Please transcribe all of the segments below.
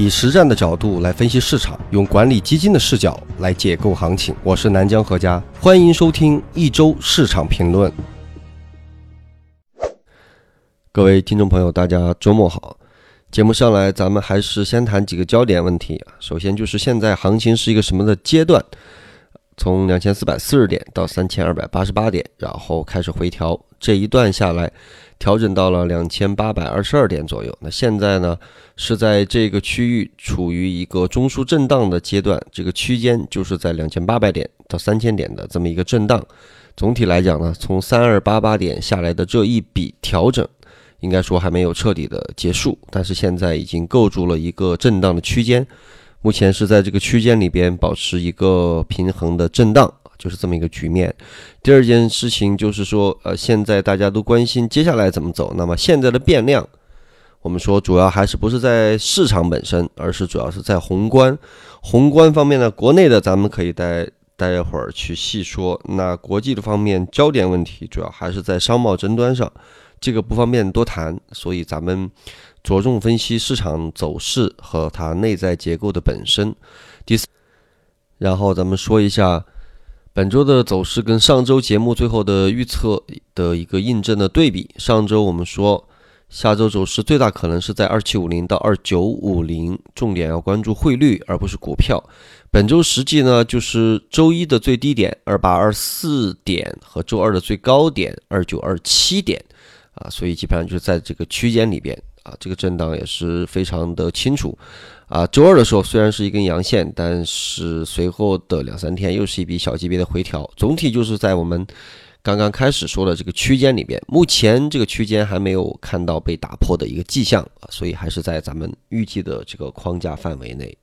以实战的角度来分析市场，用管理基金的视角来解构行情。我是南江何家，欢迎收听一周市场评论。各位听众朋友，大家周末好。节目上来，咱们还是先谈几个焦点问题啊。首先就是现在行情是一个什么的阶段？从两千四百四十点到三千二百八十八点，然后开始回调，这一段下来。调整到了两千八百二十二点左右，那现在呢是在这个区域处于一个中枢震荡的阶段，这个区间就是在两千八百点到三千点的这么一个震荡。总体来讲呢，从三二八八点下来的这一笔调整，应该说还没有彻底的结束，但是现在已经构筑了一个震荡的区间，目前是在这个区间里边保持一个平衡的震荡。就是这么一个局面。第二件事情就是说，呃，现在大家都关心接下来怎么走。那么现在的变量，我们说主要还是不是在市场本身，而是主要是在宏观。宏观方面呢，国内的咱们可以待待会儿去细说。那国际的方面，焦点问题主要还是在商贸争端上，这个不方便多谈。所以咱们着重分析市场走势和它内在结构的本身。第四，然后咱们说一下。本周的走势跟上周节目最后的预测的一个印证的对比。上周我们说，下周走势最大可能是在二七五零到二九五零，重点要关注汇率而不是股票。本周实际呢，就是周一的最低点二八二四点和周二的最高点二九二七点啊，所以基本上就是在这个区间里边啊，这个震荡也是非常的清楚。啊，周二的时候虽然是一根阳线，但是随后的两三天又是一笔小级别的回调，总体就是在我们刚刚开始说的这个区间里边，目前这个区间还没有看到被打破的一个迹象啊，所以还是在咱们预计的这个框架范围内。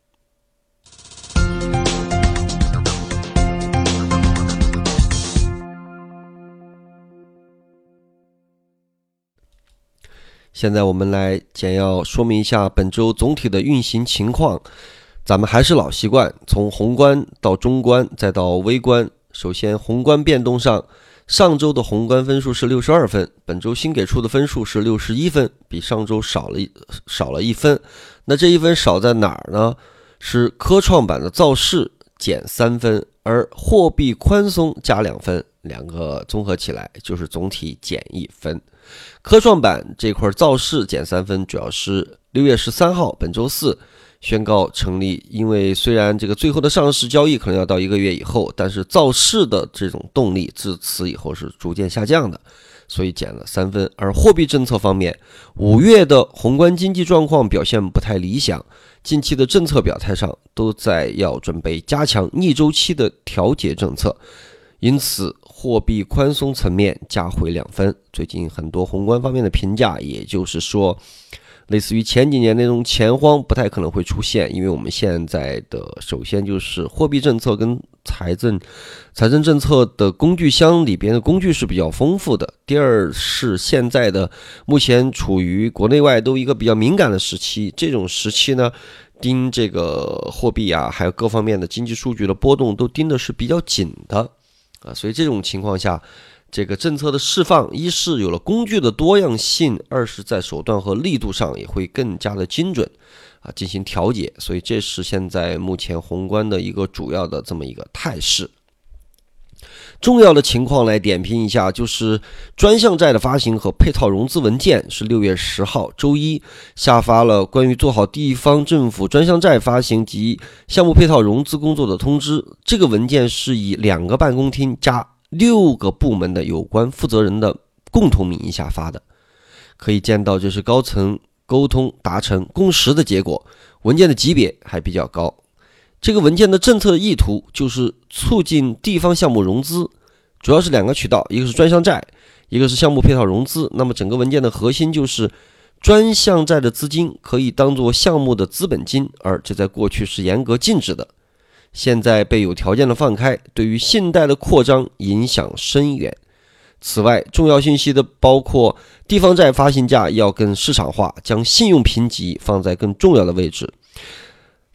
现在我们来简要说明一下本周总体的运行情况。咱们还是老习惯，从宏观到中观再到微观。首先，宏观变动上，上周的宏观分数是六十二分，本周新给出的分数是六十一分，比上周少了一少了一分。那这一分少在哪儿呢？是科创板的造势减三分，而货币宽松加两分，两个综合起来就是总体减一分。科创板这块造势减三分，主要是六月十三号本周四宣告成立。因为虽然这个最后的上市交易可能要到一个月以后，但是造势的这种动力自此以后是逐渐下降的，所以减了三分。而货币政策方面，五月的宏观经济状况表现不太理想，近期的政策表态上都在要准备加强逆周期的调节政策，因此。货币宽松层面加回两分。最近很多宏观方面的评价，也就是说，类似于前几年那种钱荒不太可能会出现，因为我们现在的首先就是货币政策跟财政财政政策的工具箱里边的工具是比较丰富的。第二是现在的目前处于国内外都一个比较敏感的时期，这种时期呢，盯这个货币啊，还有各方面的经济数据的波动都盯的是比较紧的。啊，所以这种情况下，这个政策的释放，一是有了工具的多样性，二是在手段和力度上也会更加的精准，啊，进行调节。所以这是现在目前宏观的一个主要的这么一个态势。重要的情况来点评一下，就是专项债的发行和配套融资文件是六月十号周一下发了关于做好地方政府专项债发行及项目配套融资工作的通知。这个文件是以两个办公厅加六个部门的有关负责人的共同名义下发的，可以见到这是高层沟通达成共识的结果。文件的级别还比较高。这个文件的政策意图就是促进地方项目融资，主要是两个渠道，一个是专项债，一个是项目配套融资。那么整个文件的核心就是专项债的资金可以当做项目的资本金，而这在过去是严格禁止的，现在被有条件的放开，对于信贷的扩张影响深远。此外，重要信息的包括地方债发行价要更市场化，将信用评级放在更重要的位置。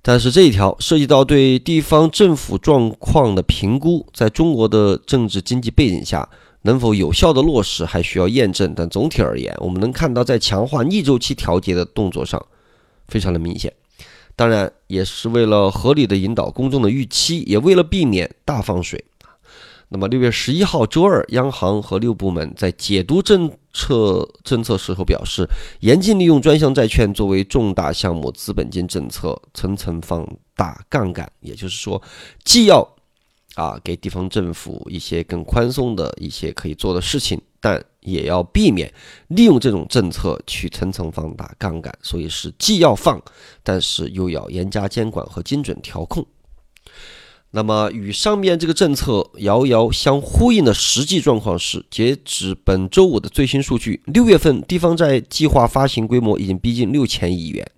但是这一条涉及到对地方政府状况的评估，在中国的政治经济背景下，能否有效的落实还需要验证。但总体而言，我们能看到在强化逆周期调节的动作上，非常的明显。当然也是为了合理的引导公众的预期，也为了避免大放水。那么六月十一号周二，央行和六部门在解读政策政策时候表示，严禁利用专项债券作为重大项目资本金政策层层放大杠杆。也就是说，既要啊给地方政府一些更宽松的一些可以做的事情，但也要避免利用这种政策去层层放大杠杆。所以是既要放，但是又要严加监管和精准调控。那么，与上面这个政策遥遥相呼应的实际状况是，截止本周五的最新数据，六月份地方债计划发行规模已经逼近六千亿元，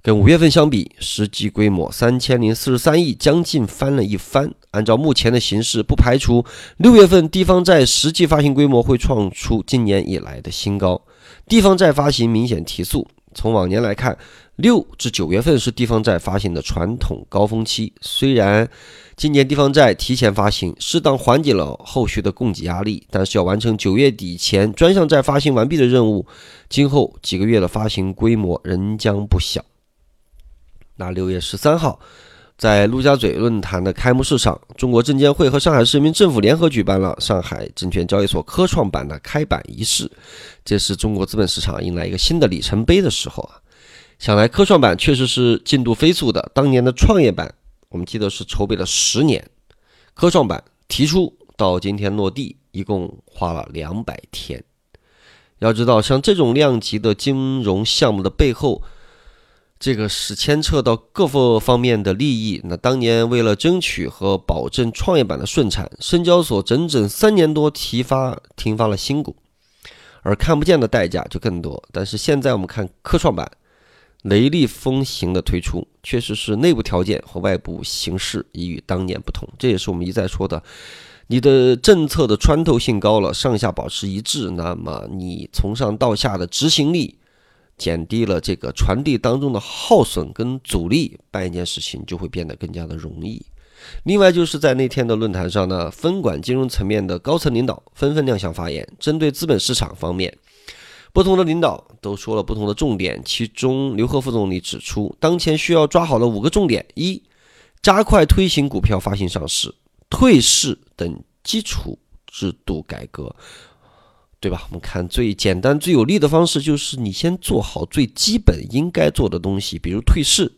跟五月份相比，实际规模三千零四十三亿，将近翻了一番。按照目前的形势，不排除六月份地方债实际发行规模会创出今年以来的新高，地方债发行明显提速。从往年来看，六至九月份是地方债发行的传统高峰期。虽然今年地方债提前发行，适当缓解了后续的供给压力，但是要完成九月底前专项债发行完毕的任务，今后几个月的发行规模仍将不小。那六月十三号，在陆家嘴论坛的开幕式上，中国证监会和上海市人民政府联合举办了上海证券交易所科创板的开板仪式。这是中国资本市场迎来一个新的里程碑的时候啊！想来科创板确实是进度飞速的。当年的创业板，我们记得是筹备了十年，科创板提出到今天落地，一共花了两百天。要知道，像这种量级的金融项目的背后，这个是牵扯到各个方面的利益。那当年为了争取和保证创业板的顺产，深交所整整三年多提发停发了新股。而看不见的代价就更多。但是现在我们看科创板雷厉风行的推出，确实是内部条件和外部形势已与当年不同。这也是我们一再说的，你的政策的穿透性高了，上下保持一致，那么你从上到下的执行力减低了，这个传递当中的耗损跟阻力，办一件事情就会变得更加的容易。另外就是在那天的论坛上呢，分管金融层面的高层领导纷纷亮相发言。针对资本市场方面，不同的领导都说了不同的重点。其中，刘鹤副总理指出，当前需要抓好的五个重点：一、加快推行股票发行上市、退市等基础制度改革，对吧？我们看最简单、最有利的方式，就是你先做好最基本应该做的东西，比如退市。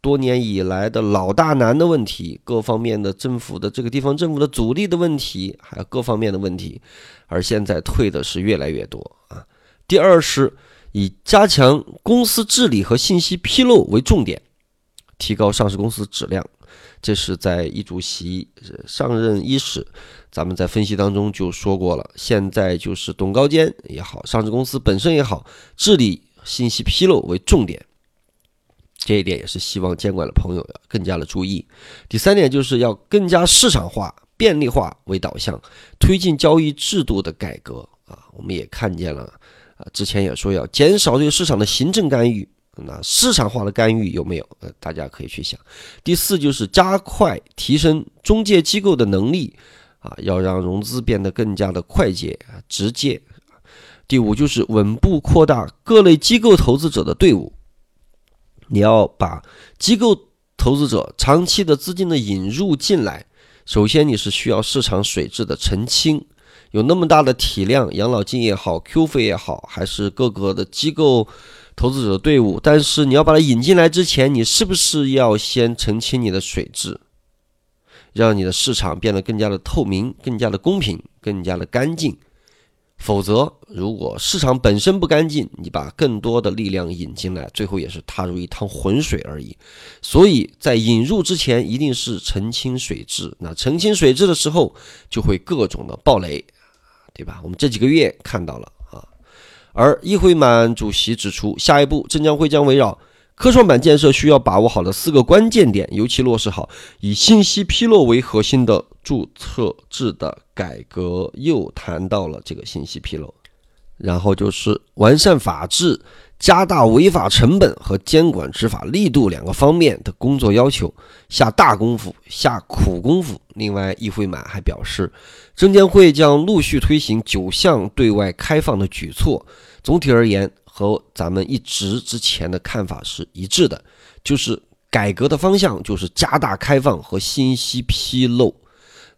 多年以来的老大难的问题，各方面的政府的这个地方政府的阻力的问题，还有各方面的问题，而现在退的是越来越多啊。第二是以加强公司治理和信息披露为重点，提高上市公司质量。这是在易主席上任伊始，咱们在分析当中就说过了。现在就是董高监也好，上市公司本身也好，治理信息披露为重点。这一点也是希望监管的朋友要更加的注意。第三点就是要更加市场化、便利化为导向，推进交易制度的改革啊。我们也看见了啊，之前也说要减少对市场的行政干预，那市场化的干预有没有？呃，大家可以去想。第四就是加快提升中介机构的能力啊，要让融资变得更加的快捷、直接。第五就是稳步扩大各类机构投资者的队伍。你要把机构投资者长期的资金的引入进来，首先你是需要市场水质的澄清，有那么大的体量，养老金也好，Q 费也好，还是各个的机构投资者的队伍，但是你要把它引进来之前，你是不是要先澄清你的水质，让你的市场变得更加的透明、更加的公平、更加的干净？否则，如果市场本身不干净，你把更多的力量引进来，最后也是踏入一趟浑水而已。所以在引入之前，一定是澄清水质。那澄清水质的时候，就会各种的暴雷，对吧？我们这几个月看到了啊。而议会满主席指出，下一步证监会将围绕。科创板建设需要把握好的四个关键点，尤其落实好以信息披露为核心的注册制的改革。又谈到了这个信息披露，然后就是完善法治、加大违法成本和监管执法力度两个方面的工作要求，下大功夫、下苦功夫。另外，易会满还表示，证监会将陆续推行九项对外开放的举措。总体而言。和咱们一直之前的看法是一致的，就是改革的方向就是加大开放和信息披露。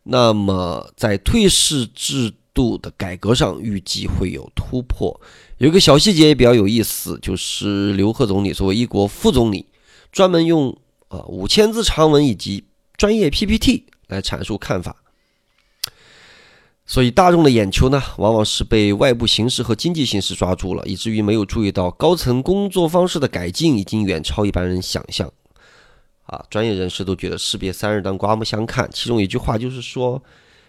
那么在退市制度的改革上，预计会有突破。有一个小细节也比较有意思，就是刘鹤总理作为一国副总理，专门用啊五千字长文以及专业 PPT 来阐述看法。所以大众的眼球呢，往往是被外部形势和经济形势抓住了，以至于没有注意到高层工作方式的改进已经远超一般人想象。啊，专业人士都觉得士别三日当刮目相看。其中一句话就是说，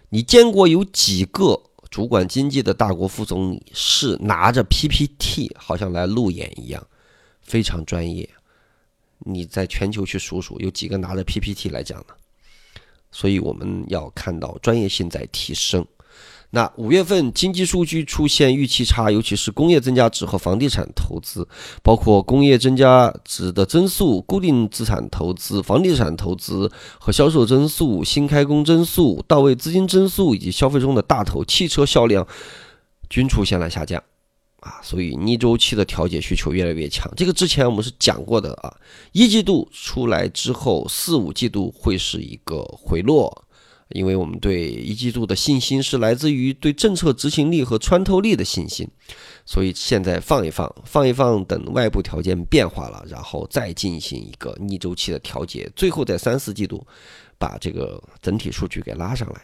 你见过有几个主管经济的大国副总理是拿着 PPT 好像来路演一样，非常专业？你在全球去数数，有几个拿着 PPT 来讲的？所以我们要看到专业性在提升。那五月份经济数据出现预期差，尤其是工业增加值和房地产投资，包括工业增加值的增速、固定资产投资、房地产投资和销售增速、新开工增速、到位资金增速以及消费中的大头汽车销量，均出现了下降。啊，所以逆周期的调节需求越来越强。这个之前我们是讲过的啊，一季度出来之后，四五季度会是一个回落。因为我们对一季度的信心是来自于对政策执行力和穿透力的信心，所以现在放一放，放一放，等外部条件变化了，然后再进行一个逆周期的调节，最后在三四季度把这个整体数据给拉上来。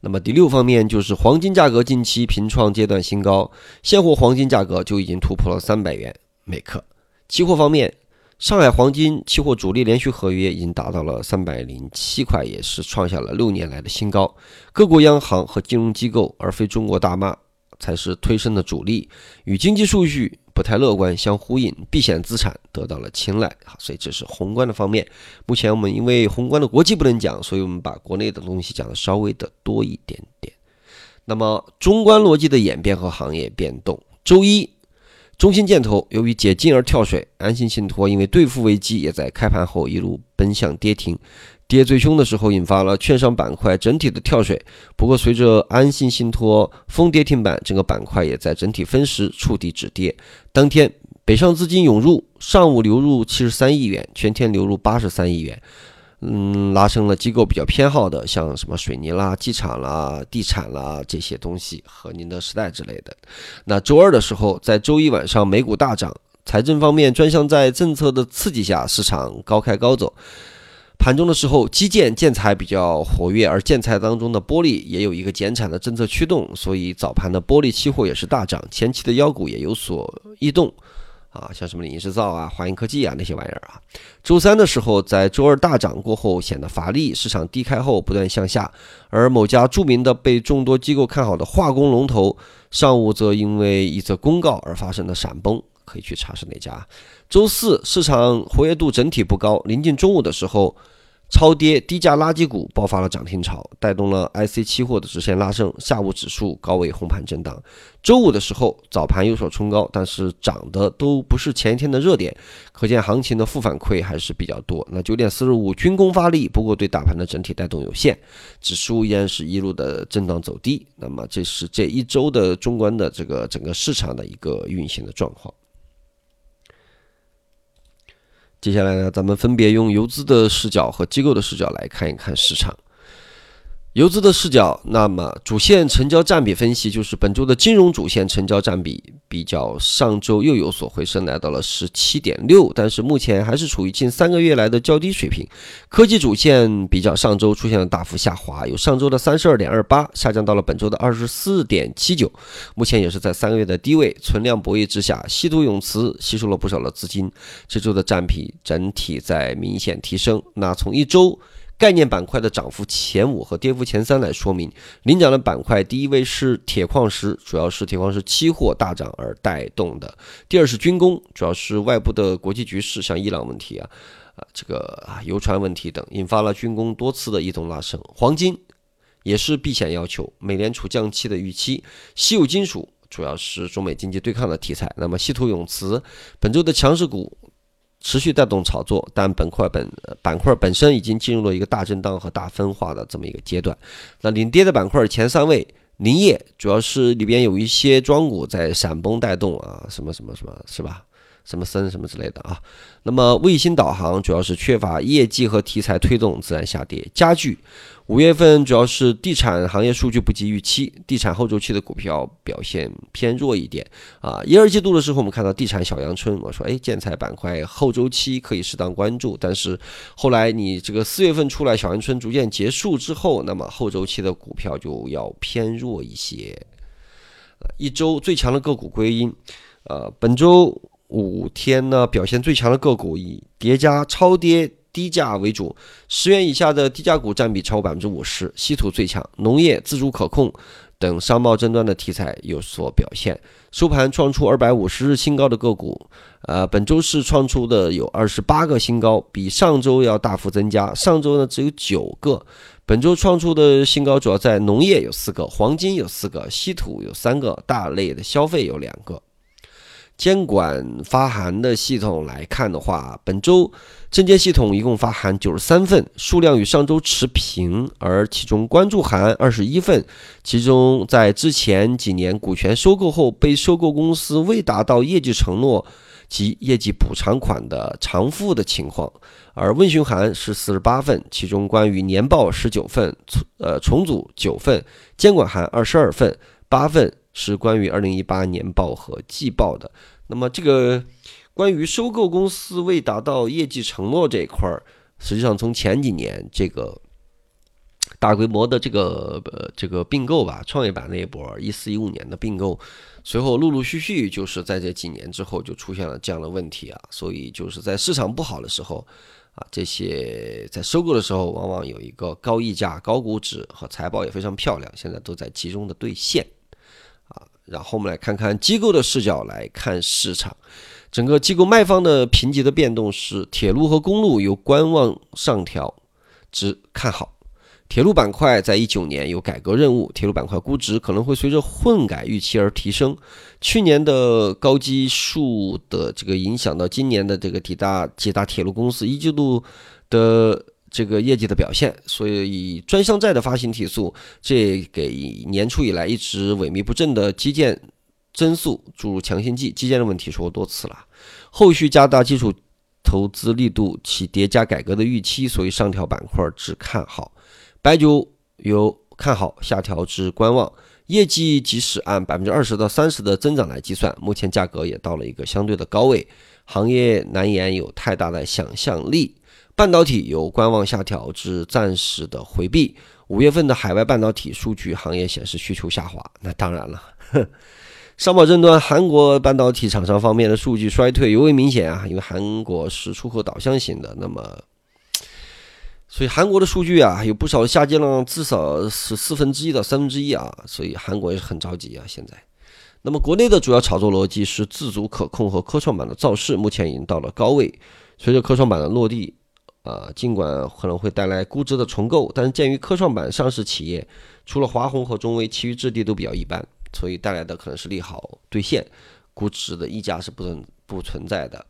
那么第六方面就是黄金价格近期平创阶段新高，现货黄金价格就已经突破了三百元每克。期货方面。上海黄金期货主力连续合约已经达到了三百零七块，也是创下了六年来的新高。各国央行和金融机构，而非中国大妈，才是推升的主力。与经济数据不太乐观相呼应，避险资产得到了青睐。所以这是宏观的方面。目前我们因为宏观的国际不能讲，所以我们把国内的东西讲的稍微的多一点点。那么中观逻辑的演变和行业变动，周一。中芯建投由于解禁而跳水，安信信托因为兑付危机，也在开盘后一路奔向跌停，跌最凶的时候引发了券商板块整体的跳水。不过随着安信信托封跌停板，整个板块也在整体分时触底止跌。当天北上资金涌入，上午流入七十三亿元，全天流入八十三亿元。嗯，拉升了机构比较偏好的，像什么水泥啦、机场啦、地产啦这些东西和宁德时代之类的。那周二的时候，在周一晚上美股大涨，财政方面专项在政策的刺激下，市场高开高走。盘中的时候，基建建材比较活跃，而建材当中的玻璃也有一个减产的政策驱动，所以早盘的玻璃期货也是大涨，前期的妖股也有所异动。啊，像什么影视造啊、华银科技啊那些玩意儿啊，周三的时候，在周二大涨过后显得乏力，市场低开后不断向下，而某家著名的被众多机构看好的化工龙头，上午则因为一则公告而发生了闪崩，可以去查是哪家。周四市场活跃度整体不高，临近中午的时候。超跌低价垃圾股爆发了涨停潮，带动了 IC 期货的直线拉升。下午指数高位红盘震荡。周五的时候早盘有所冲高，但是涨的都不是前一天的热点，可见行情的负反馈还是比较多。那九点四十五军工发力，不过对大盘的整体带动有限，指数依然是一路的震荡走低。那么这是这一周的中观的这个整个市场的一个运行的状况。接下来呢，咱们分别用游资的视角和机构的视角来看一看市场。游资的视角，那么主线成交占比分析就是本周的金融主线成交占比比较上周又有所回升，来到了十七点六，但是目前还是处于近三个月来的较低水平。科技主线比较上周出现了大幅下滑，由上周的三十二点二八下降到了本周的二十四点七九，目前也是在三个月的低位。存量博弈之下，稀土永磁吸收了不少的资金，这周的占比整体在明显提升。那从一周。概念板块的涨幅前五和跌幅前三来说明，领涨的板块，第一位是铁矿石，主要是铁矿石期货大涨而带动的；第二是军工，主要是外部的国际局势，像伊朗问题啊，啊这个啊油船问题等，引发了军工多次的异动拉升。黄金也是避险要求，美联储降息的预期。稀有金属主要是中美经济对抗的题材。那么稀土永磁本周的强势股。持续带动炒作，但本块本板块本身已经进入了一个大震荡和大分化的这么一个阶段。那领跌的板块前三位，林业主要是里边有一些庄股在闪崩带动啊，什么什么什么，是吧？什么森什么之类的啊。那么卫星导航主要是缺乏业绩和题材推动，自然下跌。家具五月份主要是地产行业数据不及预期，地产后周期的股票表现偏弱一点啊。一二季度的时候，我们看到地产小阳春，我说哎，建材板块后周期可以适当关注。但是后来你这个四月份出来，小阳春逐渐结束之后，那么后周期的股票就要偏弱一些。呃一周最强的个股归因，呃，本周。五天呢，表现最强的个股以叠加超跌低价为主，十元以下的低价股占比超过百分之五十。稀土最强，农业自主可控等商贸争端的题材有所表现。收盘创出二百五十日新高的个股，呃，本周是创出的有二十八个新高，比上周要大幅增加。上周呢只有九个，本周创出的新高主要在农业有四个，黄金有四个，稀土有三个，大类的消费有两个。监管发函的系统来看的话，本周证监系统一共发函九十三份，数量与上周持平，而其中关注函二十一份，其中在之前几年股权收购后被收购公司未达到业绩承诺及业绩补偿款的偿付的情况，而问询函是四十八份，其中关于年报十九份，呃重组九份，监管函二十二份，八份。是关于二零一八年报和季报的。那么，这个关于收购公司未达到业绩承诺这一块儿，实际上从前几年这个大规模的这个呃这个并购吧，创业板那一波一四一五年的并购，随后陆陆续续就是在这几年之后就出现了这样的问题啊。所以就是在市场不好的时候啊，这些在收购的时候往往有一个高溢价、高估值和财报也非常漂亮，现在都在集中的兑现。然后我们来看看机构的视角来看市场，整个机构卖方的评级的变动是铁路和公路由观望上调至看好。铁路板块在一九年有改革任务，铁路板块估值可能会随着混改预期而提升。去年的高基数的这个影响到今年的这个几大几大铁路公司一季度的。这个业绩的表现，所以专项债的发行提速，这给年初以来一直萎靡不振的基建增速注入强心剂。基建的问题说多次了，后续加大基础投资力度，其叠加改革的预期，所以上调板块至看好。白酒由看好下调至观望，业绩即使按百分之二十到三十的增长来计算，目前价格也到了一个相对的高位，行业难言有太大的想象力。半导体由观望下调至暂时的回避。五月份的海外半导体数据行业显示需求下滑。那当然了，商贸争端，韩国半导体厂商方面的数据衰退尤为明显啊，因为韩国是出口导向型的。那么，所以韩国的数据啊，有不少下降了，至少是四分之一到三分之一啊。所以韩国也是很着急啊。现在，那么国内的主要炒作逻辑是自主可控和科创板的造势，目前已经到了高位。随着科创板的落地。啊，尽管可能会带来估值的重构，但是鉴于科创板上市企业除了华虹和中微，其余质地都比较一般，所以带来的可能是利好兑现，估值的溢价是不存不存在的。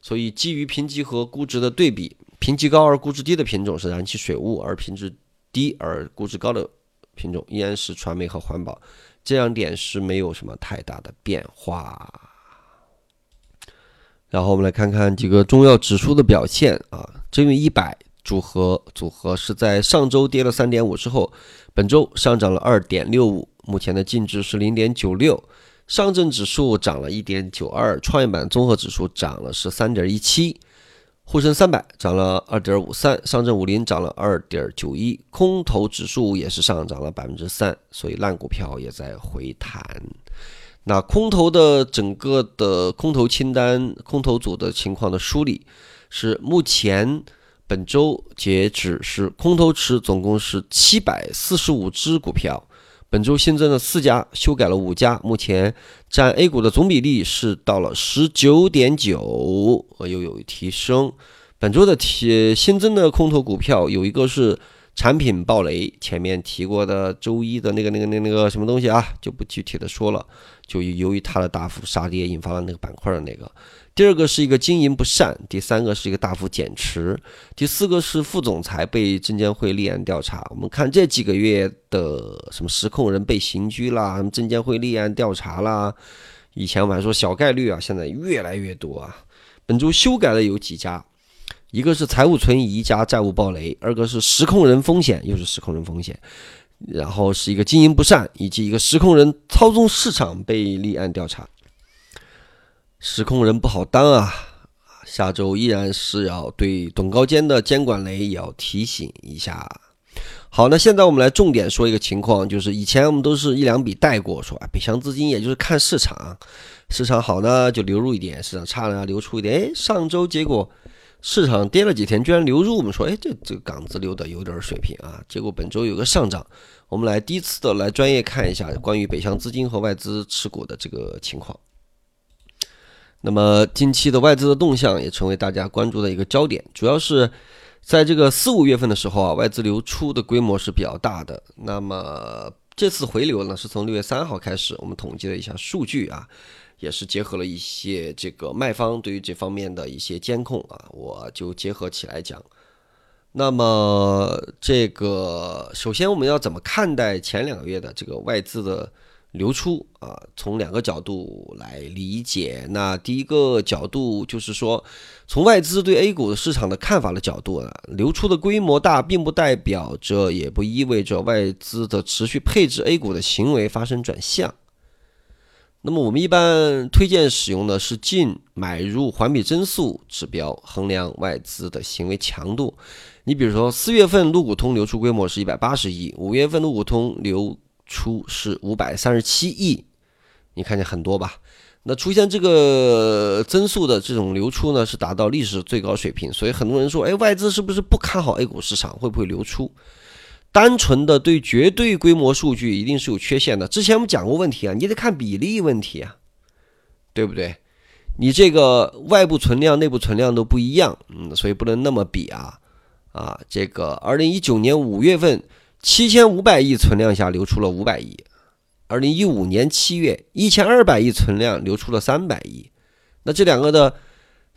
所以基于评级和估值的对比，评级高而估值低的品种是燃气水务，而评级低而估值高的品种依然是传媒和环保，这两点是没有什么太大的变化。然后我们来看看几个重要指数的表现啊，真运一百组合组合是在上周跌了三点五之后，本周上涨了二点六五，目前的净值是零点九六。上证指数涨了一点九二，创业板综合指数涨了是三点一七，沪深三百涨了二点五三，上证五零涨了二点九一，空头指数也是上涨了百分之三，所以烂股票也在回弹。那空头的整个的空头清单、空头组的情况的梳理是：目前本周截止是空头池总共是七百四十五只股票，本周新增了四家，修改了五家，目前占 A 股的总比例是到了十九点九，呃，又有提升。本周的提新增的空头股票有一个是。产品暴雷，前面提过的周一的那个、那个、那个、那个什么东西啊，就不具体的说了。就由于它的大幅杀跌，引发了那个板块的那个。第二个是一个经营不善，第三个是一个大幅减持，第四个是副总裁被证监会立案调查。我们看这几个月的什么实控人被刑拘啦，什么证监会立案调查啦，以前我们还说小概率啊，现在越来越多啊。本周修改的有几家，一个是财务存疑加债务暴雷，二个是实控人风险，又是实控人风险。然后是一个经营不善，以及一个实控人操纵市场被立案调查。实控人不好当啊！下周依然是要对董高坚的监管雷也要提醒一下。好，那现在我们来重点说一个情况，就是以前我们都是一两笔带过，说啊，北向资金也就是看市场，市场好呢就流入一点，市场差呢流出一点。哎，上周结果。市场跌了几天，居然流入，我们说，哎，这这个港子流的有点水平啊。结果本周有个上涨，我们来第一次的来专业看一下关于北向资金和外资持股的这个情况。那么近期的外资的动向也成为大家关注的一个焦点，主要是在这个四五月份的时候啊，外资流出的规模是比较大的。那么这次回流呢，是从六月三号开始，我们统计了一下数据啊。也是结合了一些这个卖方对于这方面的一些监控啊，我就结合起来讲。那么这个首先我们要怎么看待前两个月的这个外资的流出啊？从两个角度来理解。那第一个角度就是说，从外资对 A 股的市场的看法的角度呢，流出的规模大，并不代表着也不意味着外资的持续配置 A 股的行为发生转向。那么我们一般推荐使用的是净买入环比增速指标衡量外资的行为强度。你比如说，四月份陆股通流出规模是一百八十亿，五月份陆股通流出是五百三十七亿，你看见很多吧？那出现这个增速的这种流出呢，是达到历史最高水平。所以很多人说，哎，外资是不是不看好 A 股市场，会不会流出？单纯的对绝对规模数据一定是有缺陷的。之前我们讲过问题啊，你得看比例问题啊，对不对？你这个外部存量、内部存量都不一样，嗯，所以不能那么比啊啊。这个二零一九年五月份七千五百亿存量下流出了五百亿，二零一五年七月一千二百亿存量流出了三百亿，那这两个的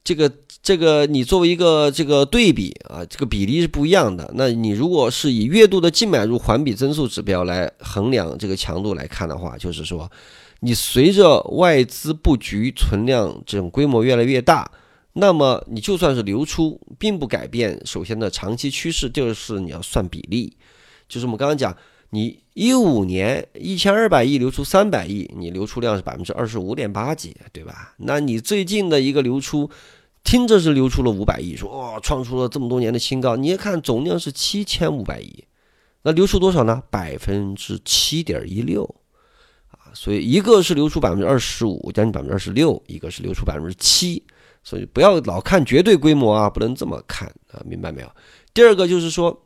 这个。这个你作为一个这个对比啊，这个比例是不一样的。那你如果是以月度的净买入环比增速指标来衡量这个强度来看的话，就是说，你随着外资布局存量这种规模越来越大，那么你就算是流出，并不改变首先的长期趋势，就是你要算比例。就是我们刚刚讲，你一五年一千二百亿流出三百亿，你流出量是百分之二十五点八几，对吧？那你最近的一个流出。听着是流出了五百亿，说哇，创出了这么多年的新高。你一看总量是七千五百亿，那流出多少呢？百分之七点一六啊！所以一个是流出百分之二十五，将近百分之二十六；一个是流出百分之七。所以不要老看绝对规模啊，不能这么看啊，明白没有？第二个就是说，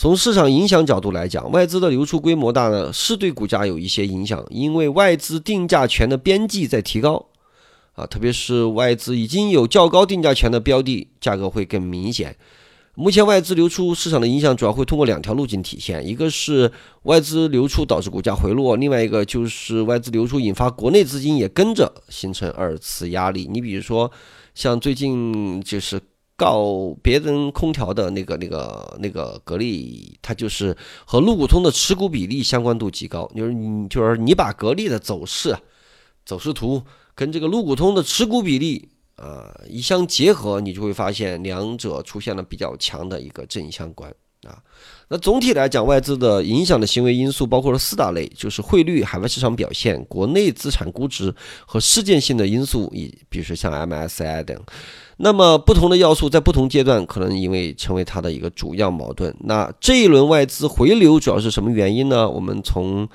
从市场影响角度来讲，外资的流出规模大呢，是对股价有一些影响，因为外资定价权的边际在提高。啊，特别是外资已经有较高定价权的标的，价格会更明显。目前外资流出市场的影响主要会通过两条路径体现：一个是外资流出导致股价回落，另外一个就是外资流出引发国内资金也跟着形成二次压力。你比如说，像最近就是告别人空调的那个、那个、那个格力，它就是和陆股通的持股比例相关度极高。就是你，就是你把格力的走势、走势图。跟这个陆股通的持股比例啊一相结合，你就会发现两者出现了比较强的一个正相关啊。那总体来讲，外资的影响的行为因素包括了四大类，就是汇率、海外市场表现、国内资产估值和事件性的因素，以比如说像 MSCI 等。那么不同的要素在不同阶段可能因为成为它的一个主要矛盾。那这一轮外资回流主要是什么原因呢？我们从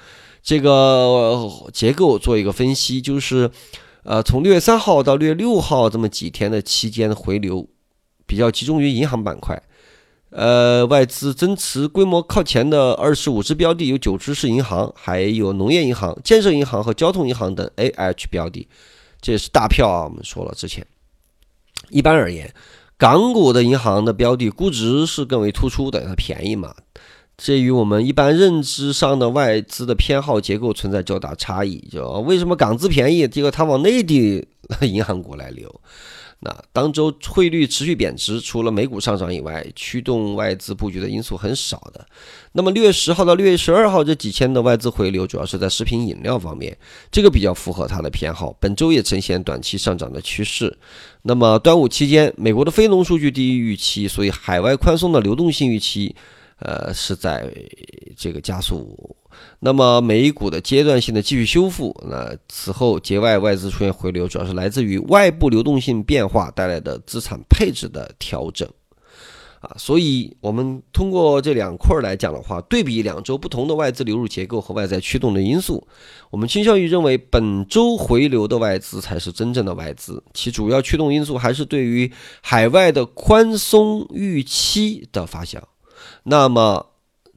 这个结构做一个分析，就是。呃，从六月三号到六月六号这么几天的期间的回流，比较集中于银行板块。呃，外资增持规模靠前的二十五只标的有九只是银行，还有农业银行、建设银行和交通银行等 A H 标的，这是大票啊。我们说了之前，一般而言，港股的银行的标的估值是更为突出的，它便宜嘛。这与我们一般认知上的外资的偏好结构存在较大差异。就为什么港资便宜，结果它往内地 银行股来流？那当周汇率持续贬值，除了美股上涨以外，驱动外资布局的因素很少的。那么六月十号到六月十二号这几千的外资回流，主要是在食品饮料方面，这个比较符合它的偏好。本周也呈现短期上涨的趋势。那么端午期间，美国的非农数据低于预期，所以海外宽松的流动性预期。呃，是在这个加速。那么美股的阶段性的继续修复，那此后节外外资出现回流，主要是来自于外部流动性变化带来的资产配置的调整啊。所以，我们通过这两块来讲的话，对比两周不同的外资流入结构和外在驱动的因素，我们倾向于认为本周回流的外资才是真正的外资，其主要驱动因素还是对于海外的宽松预期的发酵。那么，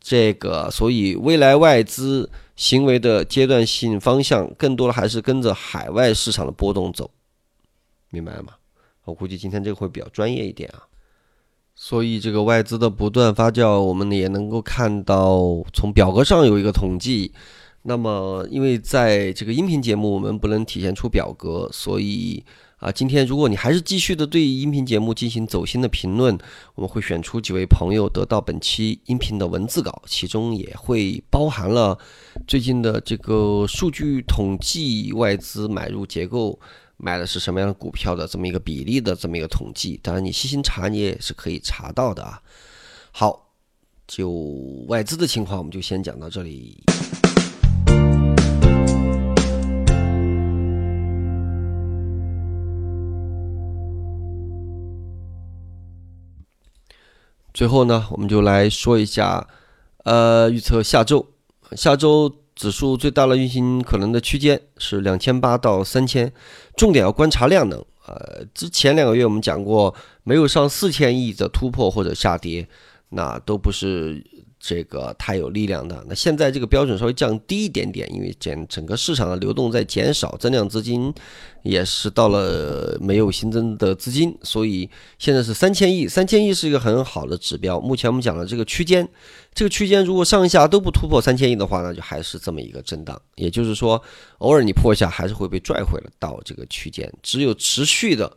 这个，所以未来外资行为的阶段性方向，更多的还是跟着海外市场的波动走，明白了吗？我估计今天这个会比较专业一点啊。所以这个外资的不断发酵，我们也能够看到，从表格上有一个统计。那么，因为在这个音频节目，我们不能体现出表格，所以。啊，今天如果你还是继续的对音频节目进行走心的评论，我们会选出几位朋友得到本期音频的文字稿，其中也会包含了最近的这个数据统计，外资买入结构买的是什么样的股票的这么一个比例的这么一个统计。当然，你细心查你也是可以查到的啊。好，就外资的情况，我们就先讲到这里。最后呢，我们就来说一下，呃，预测下周。下周指数最大的运行可能的区间是两千八到三千，重点要观察量能。呃，之前两个月我们讲过，没有上四千亿的突破或者下跌，那都不是。这个太有力量的，那现在这个标准稍微降低一点点，因为减整个市场的流动在减少，增量资金也是到了没有新增的资金，所以现在是三千亿，三千亿是一个很好的指标。目前我们讲的这个区间，这个区间如果上下都不突破三千亿的话，那就还是这么一个震荡，也就是说，偶尔你破一下还是会被拽回来到这个区间，只有持续的。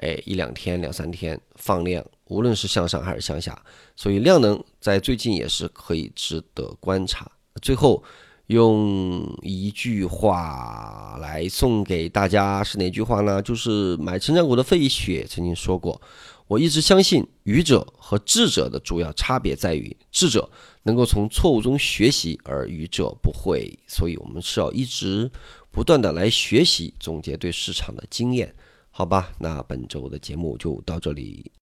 哎，一两天、两三天放量，无论是向上还是向下，所以量能在最近也是可以值得观察。最后用一句话来送给大家，是哪句话呢？就是买成长股的费雪曾经说过：“我一直相信，愚者和智者的主要差别在于，智者能够从错误中学习，而愚者不会。所以，我们是要一直不断的来学习，总结对市场的经验。”好吧，那本周的节目就到这里。